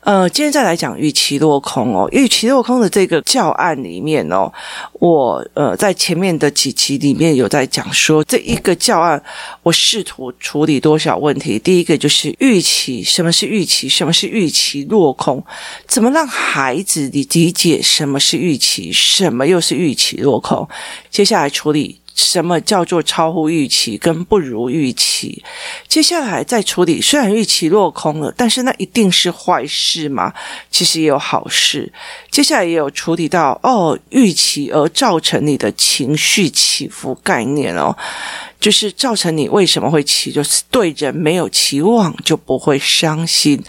呃，今天再来讲预期落空哦，预期落空的这个教案里面哦，我呃在前面的几期里面有在讲说，这一个教案我试图处理多少问题。第一个就是预期，什么是预期？什么是预期落空？怎么让孩子理理解什么是预期？什么又是预期落空？接下来处理。什么叫做超乎预期跟不如预期？接下来再处理，虽然预期落空了，但是那一定是坏事吗？其实也有好事。接下来也有处理到哦，预期而造成你的情绪起伏概念哦。就是造成你为什么会期，就是对人没有期望就不会伤心。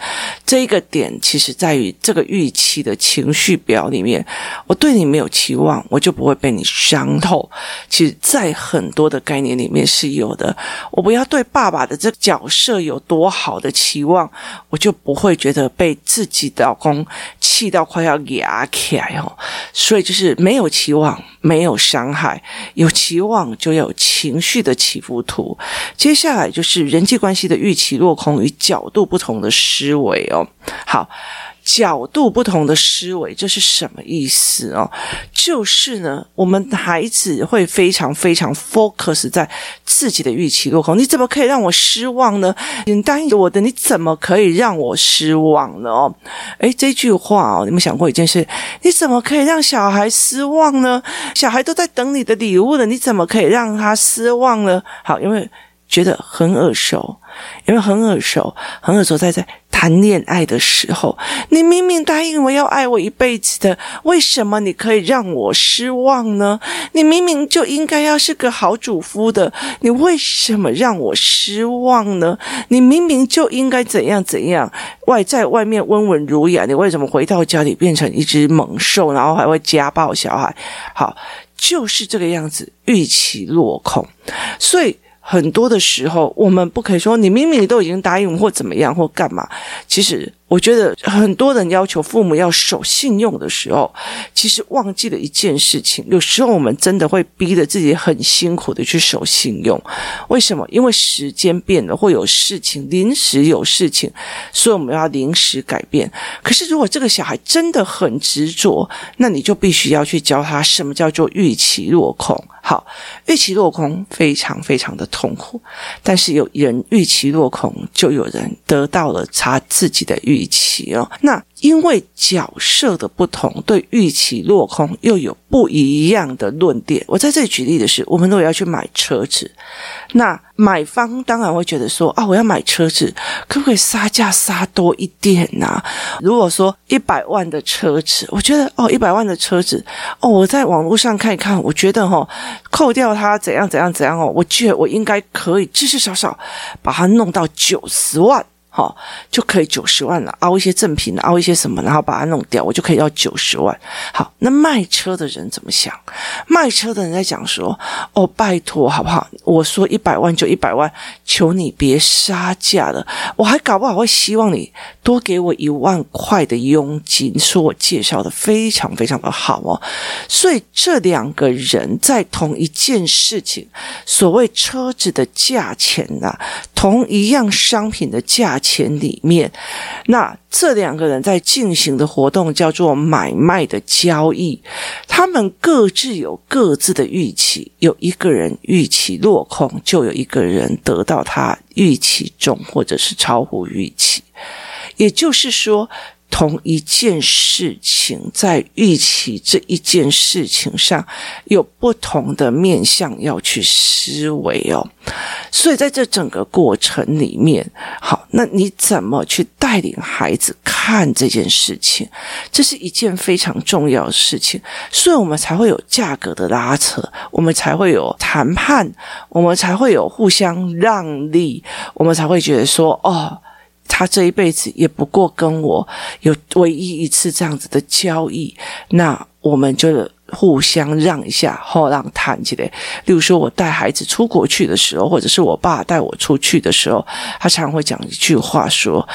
这一个点其实在于这个预期的情绪表里面，我对你没有期望，我就不会被你伤透。其实，在很多的概念里面是有的。我不要对爸爸的这个角色有多好的期望，我就不会觉得被自己的老公气到快要牙起来哦。所以就是没有期望，没有伤害；有期望，就有情绪的。起伏图，接下来就是人际关系的预期落空与角度不同的思维哦。好，角度不同的思维，这是什么意思哦？就是呢，我们孩子会非常非常 focus 在自己的预期落空。你怎么可以让我失望呢？你答应我的，你怎么可以让我失望呢？哦，诶，这句话哦，你们想过一件事？你怎么可以让小孩失望呢？小孩都在等你的礼物了，你怎么可以让他失望呢？好，因为觉得很耳熟。因为很耳熟，很耳熟，在在谈恋爱的时候，你明明答应我要爱我一辈子的，为什么你可以让我失望呢？你明明就应该要是个好主夫的，你为什么让我失望呢？你明明就应该怎样怎样，外在外面温文儒雅，你为什么回到家里变成一只猛兽，然后还会家暴小孩？好，就是这个样子，预期落空，所以。很多的时候，我们不可以说你明明都已经答应或怎么样或干嘛，其实。我觉得很多人要求父母要守信用的时候，其实忘记了一件事情。有时候我们真的会逼着自己很辛苦的去守信用。为什么？因为时间变了，会有事情，临时有事情，所以我们要临时改变。可是如果这个小孩真的很执着，那你就必须要去教他什么叫做预期落空。好，预期落空非常非常的痛苦，但是有人预期落空，就有人得到了他自己的预预期哦，那因为角色的不同，对预期落空又有不一样的论点。我在这里举例的是，我们如果要去买车子，那买方当然会觉得说啊，我要买车子，可不可以杀价杀多一点呐、如果说一百万的车子，我觉得哦，一百万的车子哦，我在网络上看一看，我觉得哈、哦，扣掉它怎样怎样怎样哦，我觉得我应该可以至至少少把它弄到九十万。好，就可以九十万了，凹一些赠品，凹一些什么，然后把它弄掉，我就可以要九十万。好，那卖车的人怎么想？卖车的人在讲说：“哦，拜托，好不好？我说一百万就一百万，求你别杀价了。我还搞不好会希望你多给我一万块的佣金，说我介绍的非常非常的好哦。所以这两个人在同一件事情，所谓车子的价钱呐、啊，同一样商品的价钱。里面，那这两个人在进行的活动叫做买卖的交易，他们各自有各自的预期，有一个人预期落空，就有一个人得到他预期中或者是超乎预期，也就是说。同一件事情，在预期这一件事情上有不同的面向要去思维哦，所以在这整个过程里面，好，那你怎么去带领孩子看这件事情？这是一件非常重要的事情，所以我们才会有价格的拉扯，我们才会有谈判，我们才会有互相让利，我们才会觉得说，哦。他这一辈子也不过跟我有唯一一次这样子的交易，那我们就。互相让一下，后让谈起来。例如说，我带孩子出国去的时候，或者是我爸带我出去的时候，他常常会讲一句话说：“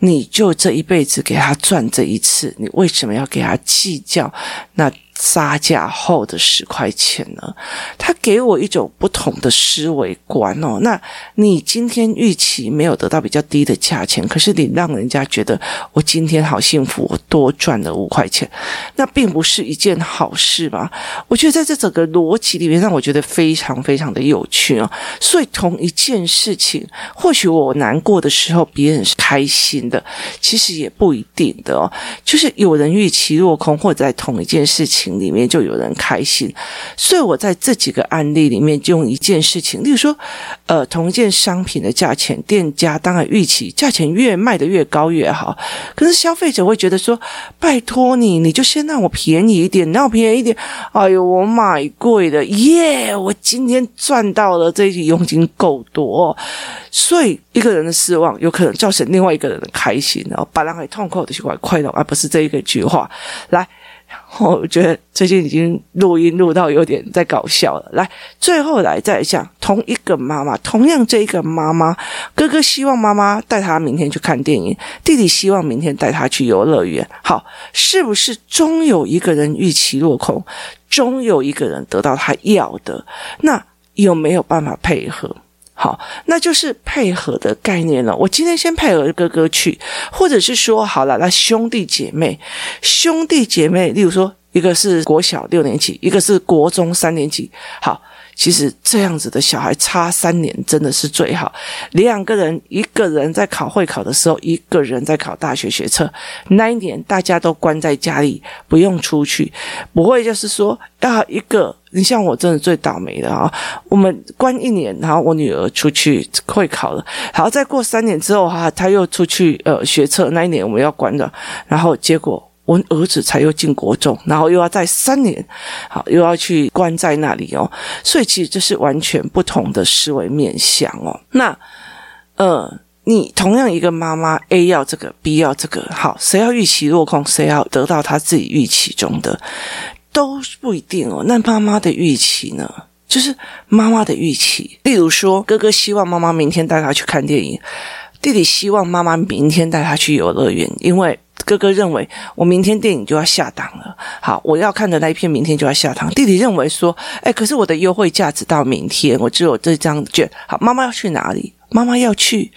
你就这一辈子给他赚这一次，你为什么要给他计较？”那。杀价后的十块钱呢？他给我一种不同的思维观哦。那你今天预期没有得到比较低的价钱，可是你让人家觉得我今天好幸福，我多赚了五块钱，那并不是一件好事吧？我觉得在这整个逻辑里面，让我觉得非常非常的有趣哦。所以同一件事情，或许我难过的时候，别人是开心的，其实也不一定的哦。就是有人预期落空，或者在同一件事情。里面就有人开心，所以我在这几个案例里面就用一件事情，例如说，呃，同一件商品的价钱，店家当然预期价钱越卖得越高越好，可是消费者会觉得说，拜托你，你就先让我便宜一点，让我便宜一点，哎呦，我买贵的，耶，我今天赚到了这一笔佣金够多，所以一个人的失望有可能造成另外一个人的开心，然后把人给痛苦的去怪快乐，而不是这一个句话。来。我觉得最近已经录音录到有点在搞笑了。来，最后来再讲，同一个妈妈，同样这一个妈妈，哥哥希望妈妈带他明天去看电影，弟弟希望明天带他去游乐园。好，是不是终有一个人预期落空，终有一个人得到他要的？那有没有办法配合？好，那就是配合的概念了。我今天先配合哥哥去，或者是说，好了，那兄弟姐妹，兄弟姐妹，例如说，一个是国小六年级，一个是国中三年级，好。其实这样子的小孩差三年真的是最好。两个人，一个人在考会考的时候，一个人在考大学学测。那一年大家都关在家里，不用出去，不会就是说啊，一个你像我真的最倒霉的啊，我们关一年，然后我女儿出去会考了，然后再过三年之后哈，她又出去呃学测。那一年我们要关的，然后结果。我儿子才又进国中，然后又要再三年，好，又要去关在那里哦，所以其实这是完全不同的思维面向哦。那，呃，你同样一个妈妈，A 要这个，B 要这个，好，谁要预期落空，谁要得到他自己预期中的，都不一定哦。那妈妈的预期呢？就是妈妈的预期，例如说，哥哥希望妈妈明天带他去看电影，弟弟希望妈妈明天带他去游乐园，因为。哥哥认为我明天电影就要下档了，好，我要看的那一片明天就要下档。弟弟认为说，哎，可是我的优惠价只到明天，我只有这张券。好，妈妈要去哪里？妈妈要去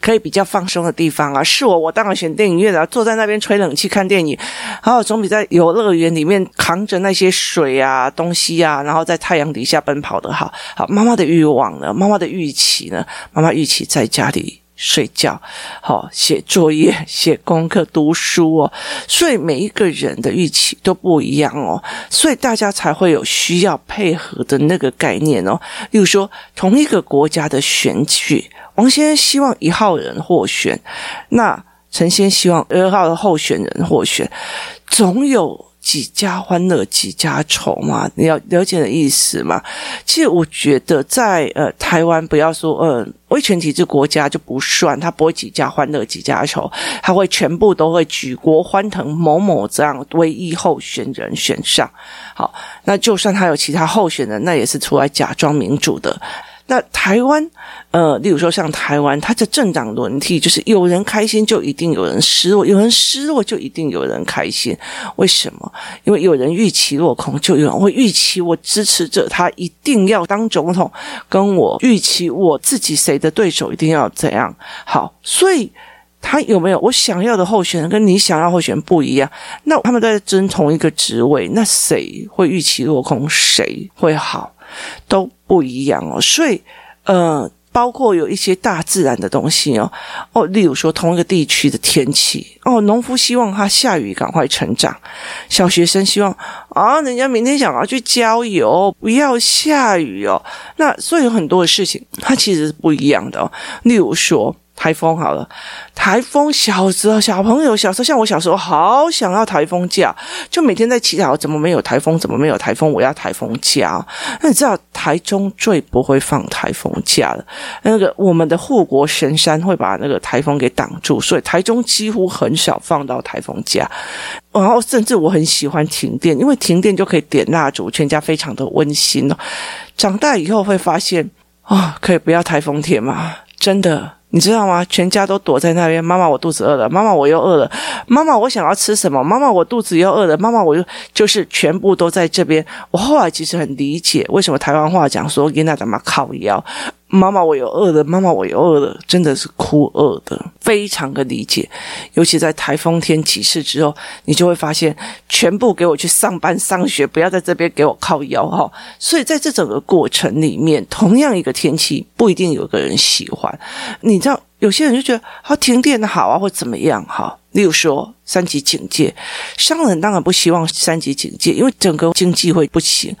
可以比较放松的地方啊。是我，我当然选电影院了，坐在那边吹冷气看电影，好，总比在游乐园里面扛着那些水啊、东西啊，然后在太阳底下奔跑的好。好，妈妈的欲望呢？妈妈的预期呢？妈妈预期在家里。睡觉，好，写作业、写功课、读书哦，所以每一个人的预期都不一样哦，所以大家才会有需要配合的那个概念哦。例如说，同一个国家的选举，王先生希望一号人获选，那陈先希望二号的候选人获选，总有。几家欢乐几家愁嘛，你要了解的意思嘛？其实我觉得在呃台湾，不要说呃威权体制国家就不算，他不会几家欢乐几家愁，他会全部都会举国欢腾某某这样唯一候选人选上。好，那就算他有其他候选人，那也是出来假装民主的。那台湾，呃，例如说像台湾，它的政党轮替就是有人开心就一定有人失落，有人失落就一定有人开心。为什么？因为有人预期落空，就有人会预期我支持者他一定要当总统，跟我预期我自己谁的对手一定要怎样。好，所以他有没有我想要的候选人跟你想要候选人不一样？那他们在争同一个职位，那谁会预期落空？谁会好？都不一样哦，所以呃，包括有一些大自然的东西哦，哦，例如说同一个地区的天气哦，农夫希望它下雨赶快成长，小学生希望啊，人家明天想要去郊游，不要下雨哦。那所以有很多的事情，它其实是不一样的哦。例如说。台风好了，台风小时候小朋友小时候像我小时候好想要台风假，就每天在祈祷怎么没有台风，怎么没有台风，我要台风假。那你知道台中最不会放台风假了，那个我们的护国神山会把那个台风给挡住，所以台中几乎很少放到台风假。然后甚至我很喜欢停电，因为停电就可以点蜡烛，全家非常的温馨哦。长大以后会发现啊、哦，可以不要台风天吗？真的。你知道吗？全家都躲在那边。妈妈，我肚子饿了。妈妈，我又饿了。妈妈，我想要吃什么？妈妈，我肚子又饿了。妈妈，我又就是全部都在这边。我后来其实很理解为什么台湾话讲说“囡仔怎么靠腰”。妈妈，我有饿了。妈妈，我有饿了，真的是哭饿的，非常的理解。尤其在台风天起势之后，你就会发现，全部给我去上班上学，不要在这边给我靠腰哈。所以在这整个过程里面，同样一个天气，不一定有个人喜欢。你知道，有些人就觉得，好停电好啊，或怎么样哈。例如说三级警戒，商人当然不希望三级警戒，因为整个经济会不行。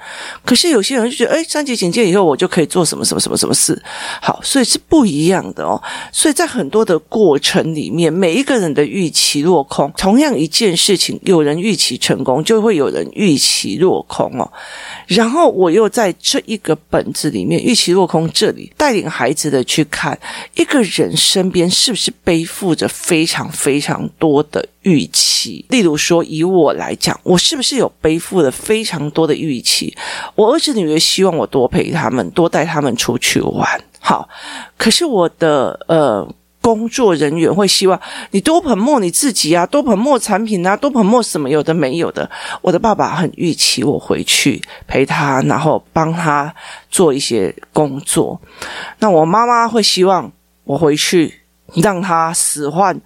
可是有些人就觉得，诶，三级警戒以后我就可以做什么什么什么什么事。好，所以是不一样的哦。所以在很多的过程里面，每一个人的预期落空。同样一件事情，有人预期成功，就会有人预期落空哦。然后我又在这一个本子里面，预期落空这里带领孩子的去看一个人身边是不是背负着非常非常。多的预期，例如说，以我来讲，我是不是有背负了非常多的预期？我儿子女儿希望我多陪他们，多带他们出去玩。好，可是我的呃工作人员会希望你多捧墨你自己啊，多捧墨产品啊，多捧墨什么有的没有的。我的爸爸很预期我回去陪他，然后帮他做一些工作。那我妈妈会希望我回去让他使唤。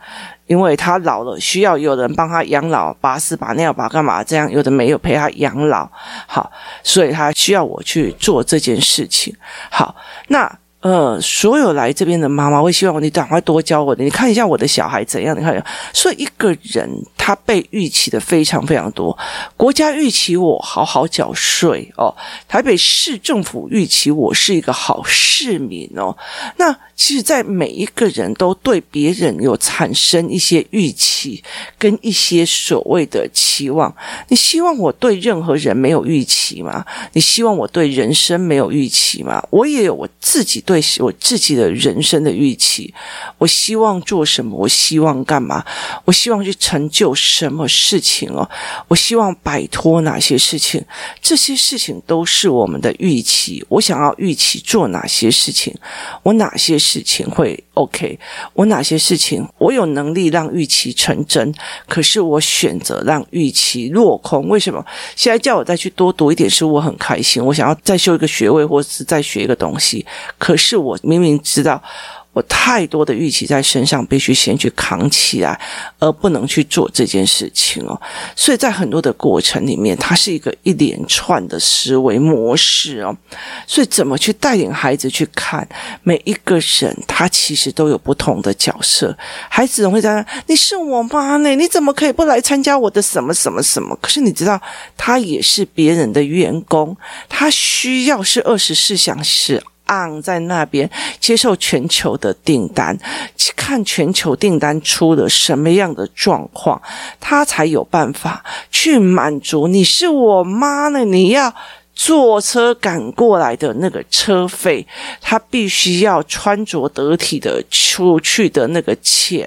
因为他老了，需要有人帮他养老，把屎把尿把干嘛？这样有的没有陪他养老，好，所以他需要我去做这件事情。好，那呃，所有来这边的妈妈会希望你赶快多教我的，你看一下我的小孩怎样？你看，所以一个人。他被预期的非常非常多，国家预期我好好缴税哦，台北市政府预期我是一个好市民哦。那其实，在每一个人都对别人有产生一些预期跟一些所谓的期望。你希望我对任何人没有预期吗？你希望我对人生没有预期吗？我也有我自己对我自己的人生的预期。我希望做什么？我希望干嘛？我希望去成就。什么事情哦？我希望摆脱哪些事情？这些事情都是我们的预期。我想要预期做哪些事情？我哪些事情会 OK？我哪些事情我有能力让预期成真？可是我选择让预期落空。为什么？现在叫我再去多读一点书，我很开心。我想要再修一个学位，或是再学一个东西。可是我明明知道。我太多的预期在身上，必须先去扛起来，而不能去做这件事情哦。所以在很多的过程里面，它是一个一连串的思维模式哦。所以怎么去带领孩子去看每一个人，他其实都有不同的角色。孩子总会在那，你是我妈呢？你怎么可以不来参加我的什么什么什么？可是你知道，他也是别人的员工，他需要是二十四小时。昂在那边接受全球的订单，看全球订单出了什么样的状况，他才有办法去满足。你是我妈呢，你要。坐车赶过来的那个车费，他必须要穿着得体的出去的那个钱，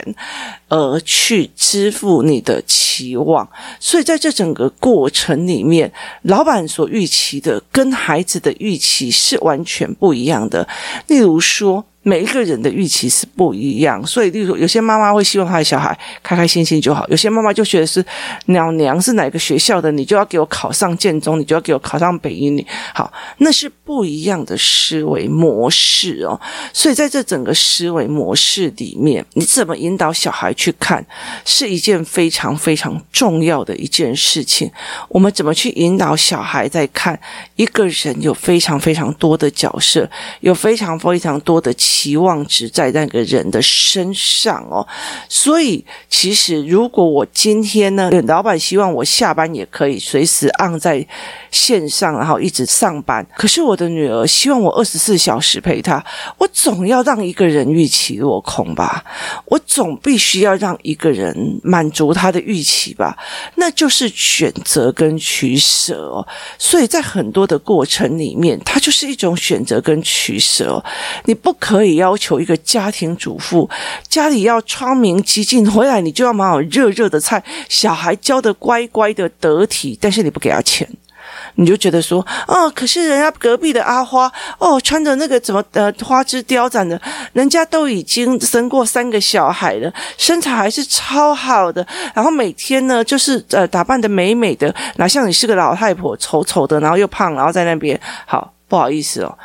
而去支付你的期望。所以在这整个过程里面，老板所预期的跟孩子的预期是完全不一样的。例如说。每一个人的预期是不一样，所以例如有些妈妈会希望她的小孩开开心心就好，有些妈妈就觉得是鸟娘是哪个学校的，你就要给我考上建中，你就要给我考上北一女，好，那是不一样的思维模式哦。所以在这整个思维模式里面，你怎么引导小孩去看，是一件非常非常重要的一件事情。我们怎么去引导小孩在看一个人有非常非常多的角色，有非常非常多的。期望值在那个人的身上哦。所以，其实如果我今天呢，老板希望我下班也可以随时按在线上，然后一直上班，可是我的女儿希望我二十四小时陪她，我总要让一个人预期落空吧？我总必须要让一个人满足他的预期吧？那就是选择跟取舍哦。所以在很多的过程里面，它就是一种选择跟取舍哦。你不可可以要求一个家庭主妇家里要窗明几净，回来你就要买好热热的菜，小孩教得乖乖的得体，但是你不给他钱。你就觉得说，哦，可是人家隔壁的阿花，哦，穿着那个怎么呃花枝招展的，人家都已经生过三个小孩了，身材还是超好的，然后每天呢就是呃打扮得美美的，哪像你是个老太婆，丑丑的，然后又胖，然后在那边，好不好意思哦，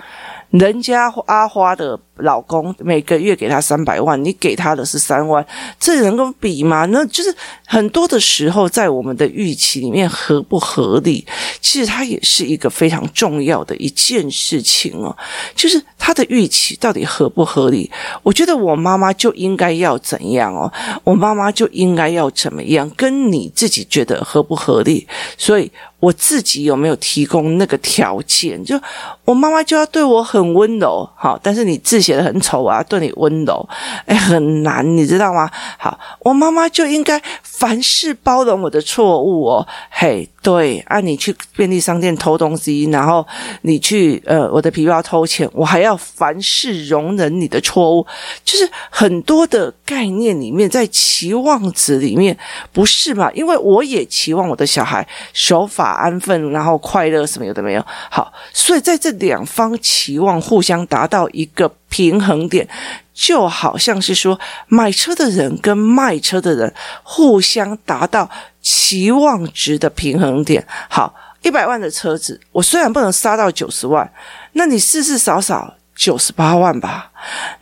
人家阿花的。老公每个月给他三百万，你给他的是三万，这能够比吗？那就是很多的时候，在我们的预期里面合不合理，其实它也是一个非常重要的一件事情哦。就是他的预期到底合不合理？我觉得我妈妈就应该要怎样哦？我妈妈就应该要怎么样？跟你自己觉得合不合理？所以我自己有没有提供那个条件？就我妈妈就要对我很温柔，好，但是你自。写的很丑啊，对你温柔，哎，很难，你知道吗？好，我妈妈就应该凡事包容我的错误哦。嘿，对，啊，你去便利商店偷东西，然后你去呃我的皮包偷钱，我还要凡事容忍你的错误，就是很多的概念里面，在期望值里面，不是嘛？因为我也期望我的小孩守法安分，然后快乐，什么有的没有。好，所以在这两方期望互相达到一个。平衡点就好像是说，买车的人跟卖车的人互相达到期望值的平衡点。好，一百万的车子，我虽然不能杀到九十万，那你事事少少。九十八万吧，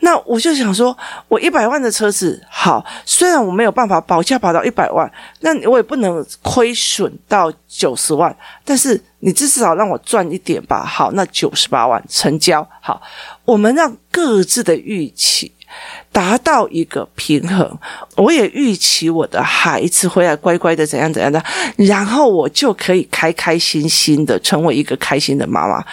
那我就想说，我一百万的车子好，虽然我没有办法保价保到一百万，那我也不能亏损到九十万，但是你至少让我赚一点吧。好，那九十八万成交。好，我们让各自的预期。达到一个平衡，我也预期我的孩子回来乖乖的怎样怎样的，然后我就可以开开心心的成为一个开心的妈妈。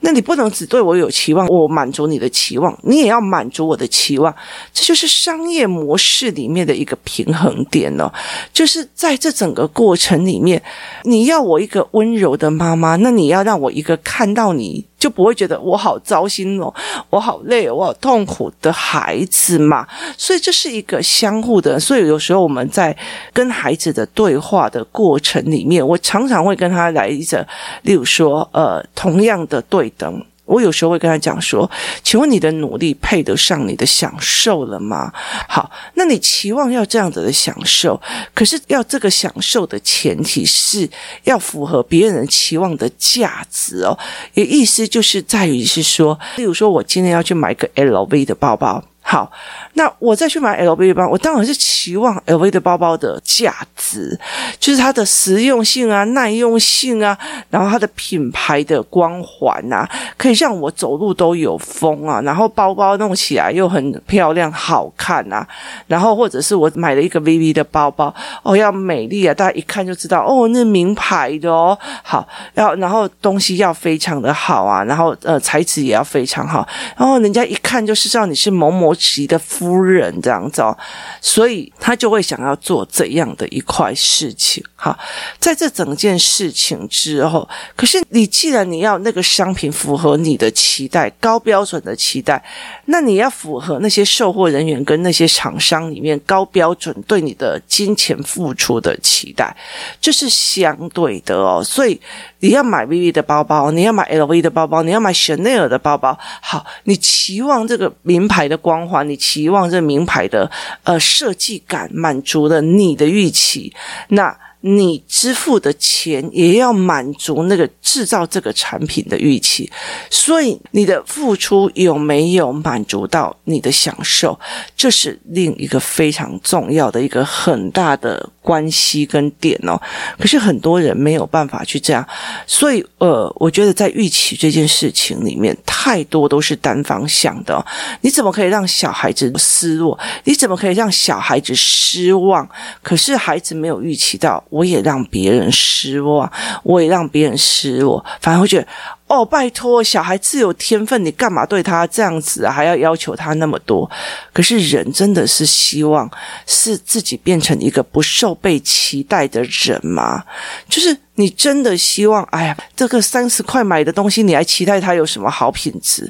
那你不能只对我有期望，我满足你的期望，你也要满足我的期望，这就是商业模式里面的一个平衡点哦。就是在这整个过程里面，你要我一个温柔的妈妈，那你要让我一个看到你。就不会觉得我好糟心哦，我好累，我好痛苦的孩子嘛。所以这是一个相互的。所以有时候我们在跟孩子的对话的过程里面，我常常会跟他来一个，例如说，呃，同样的对等。我有时候会跟他讲说：“请问你的努力配得上你的享受了吗？”好，那你期望要这样子的享受，可是要这个享受的前提是要符合别人期望的价值哦。也意思就是在于是说，例如说我今天要去买个 LV 的包包。好，那我再去买 LV 的包，我当然是期望 LV 的包包的价值，就是它的实用性啊、耐用性啊，然后它的品牌的光环啊，可以让我走路都有风啊，然后包包弄起来又很漂亮、好看啊，然后或者是我买了一个 VV 的包包，哦，要美丽啊，大家一看就知道，哦，那名牌的哦，好，要然后东西要非常的好啊，然后呃材质也要非常好，然后人家一看就是知道你是某某。其的夫人这样子哦，所以他就会想要做这样的一块事情。好，在这整件事情之后，可是你既然你要那个商品符合你的期待，高标准的期待，那你要符合那些售货人员跟那些厂商里面高标准对你的金钱付出的期待，这是相对的哦。所以你要买 VV 的包包，你要买 LV 的包包，你要买 Chanel 的包包，好，你期望这个名牌的光环。你期望这名牌的呃设计感满足了你的预期，那你支付的钱也要满足那个制造这个产品的预期，所以你的付出有没有满足到你的享受，这是另一个非常重要的一个很大的关系跟点哦。可是很多人没有办法去这样，所以呃，我觉得在预期这件事情里面，太多都是单方向的哦。你怎么可以让小孩子失落？你怎么可以让小孩子失望？可是孩子没有预期到，我也让别人失望，我也让别人失落，反而会觉得。哦，拜托，小孩自有天分，你干嘛对他这样子啊？还要要求他那么多？可是人真的是希望是自己变成一个不受被期待的人吗？就是你真的希望，哎呀，这个三十块买的东西，你还期待它有什么好品质？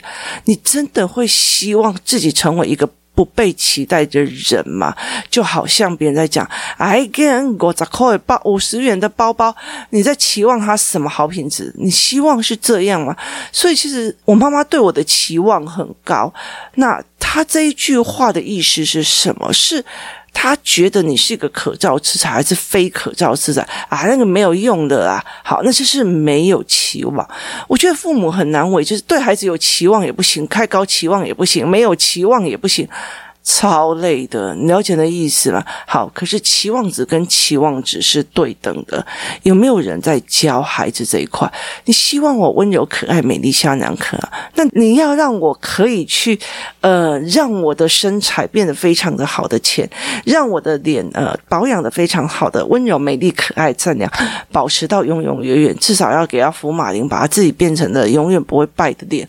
你真的会希望自己成为一个？不被期待的人嘛，就好像别人在讲，哎，给人五十块包五十元的包包，你在期望他什么好品质？你希望是这样吗？所以其实我妈妈对我的期望很高。那她这一句话的意思是什么？是？他觉得你是一个可造之材还是非可造之材啊？那个没有用的啊！好，那就是没有期望。我觉得父母很难为，就是对孩子有期望也不行，太高期望也不行，没有期望也不行。超累的，了解的意思吗？好，可是期望值跟期望值是对等的。有没有人在教孩子这一块？你希望我温柔可爱、美丽像两颗，那你要让我可以去，呃，让我的身材变得非常的好的钱，让我的脸呃保养得非常好的温柔、美丽、可爱、善良，保持到永永远远，至少要给他福马林，把他自己变成了永远不会败的脸。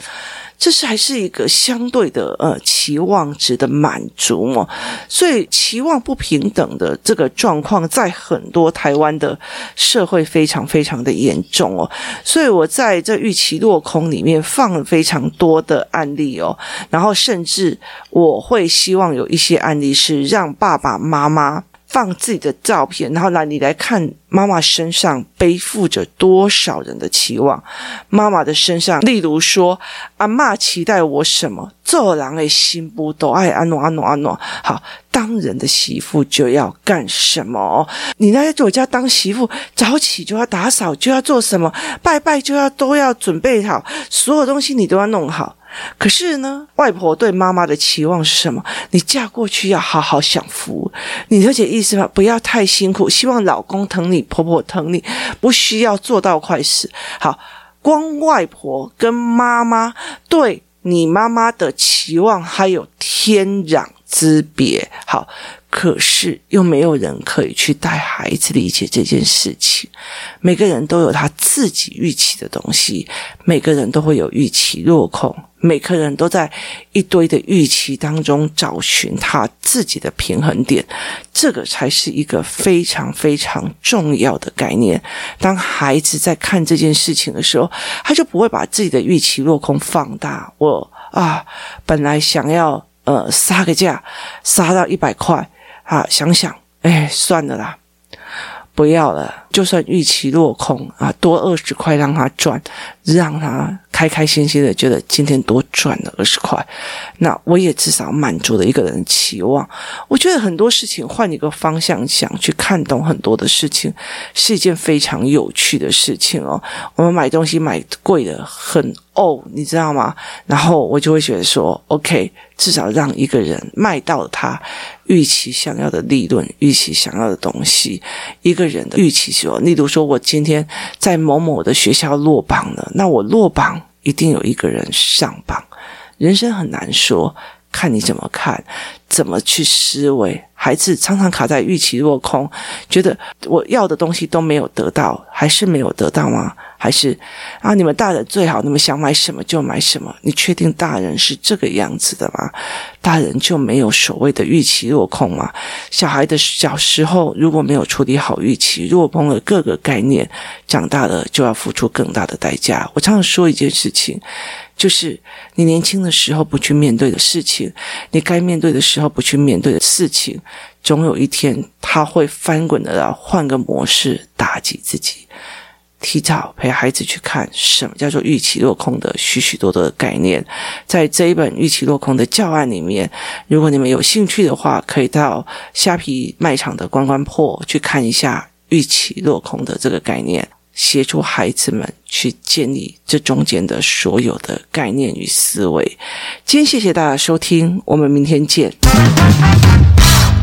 这是还是一个相对的呃期望值的满足嘛，所以期望不平等的这个状况在很多台湾的社会非常非常的严重哦，所以我在这预期落空里面放了非常多的案例哦，然后甚至我会希望有一些案例是让爸爸妈妈。放自己的照片，然后来你来看妈妈身上背负着多少人的期望。妈妈的身上，例如说，阿嬷期待我什么？做人的媳妇都爱安诺安诺安诺。好，当人的媳妇就要干什么？你来我家当媳妇，早起就要打扫，就要做什么？拜拜就要都要准备好，所有东西你都要弄好。可是呢，外婆对妈妈的期望是什么？你嫁过去要好好享福，你了解意思吗？不要太辛苦，希望老公疼你，婆婆疼你，不需要做到快死。好，光外婆跟妈妈对你妈妈的期望还有天壤之别。好。可是又没有人可以去带孩子理解这件事情。每个人都有他自己预期的东西，每个人都会有预期落空，每个人都在一堆的预期当中找寻他自己的平衡点。这个才是一个非常非常重要的概念。当孩子在看这件事情的时候，他就不会把自己的预期落空放大。我啊，本来想要呃杀个价，杀到一百块。啊，想想，哎，算了啦，不要了。就算预期落空啊，多二十块让他赚，让他开开心心的觉得今天多赚了二十块，那我也至少满足了一个人的期望。我觉得很多事情换一个方向想，去看懂很多的事情，是一件非常有趣的事情哦。我们买东西买贵的很哦，你知道吗？然后我就会觉得说，OK。至少让一个人卖到他预期想要的利润，预期想要的东西。一个人的预期说，例如说，我今天在某某的学校落榜了，那我落榜一定有一个人上榜。人生很难说，看你怎么看，怎么去思维。孩子常常卡在预期落空，觉得我要的东西都没有得到，还是没有得到吗？还是啊，你们大人最好，你们想买什么就买什么。你确定大人是这个样子的吗？大人就没有所谓的预期落空吗？小孩的小时候如果没有处理好预期，落空了各个概念，长大了就要付出更大的代价。我常常说一件事情，就是你年轻的时候不去面对的事情，你该面对的时候不去面对的事情，总有一天他会翻滚的，然后换个模式打击自己。提早陪孩子去看什么叫做预期落空的许许多多的概念，在这一本预期落空的教案里面，如果你们有兴趣的话，可以到虾皮卖场的关关破去看一下预期落空的这个概念，协助孩子们去建立这中间的所有的概念与思维。今天谢谢大家收听，我们明天见。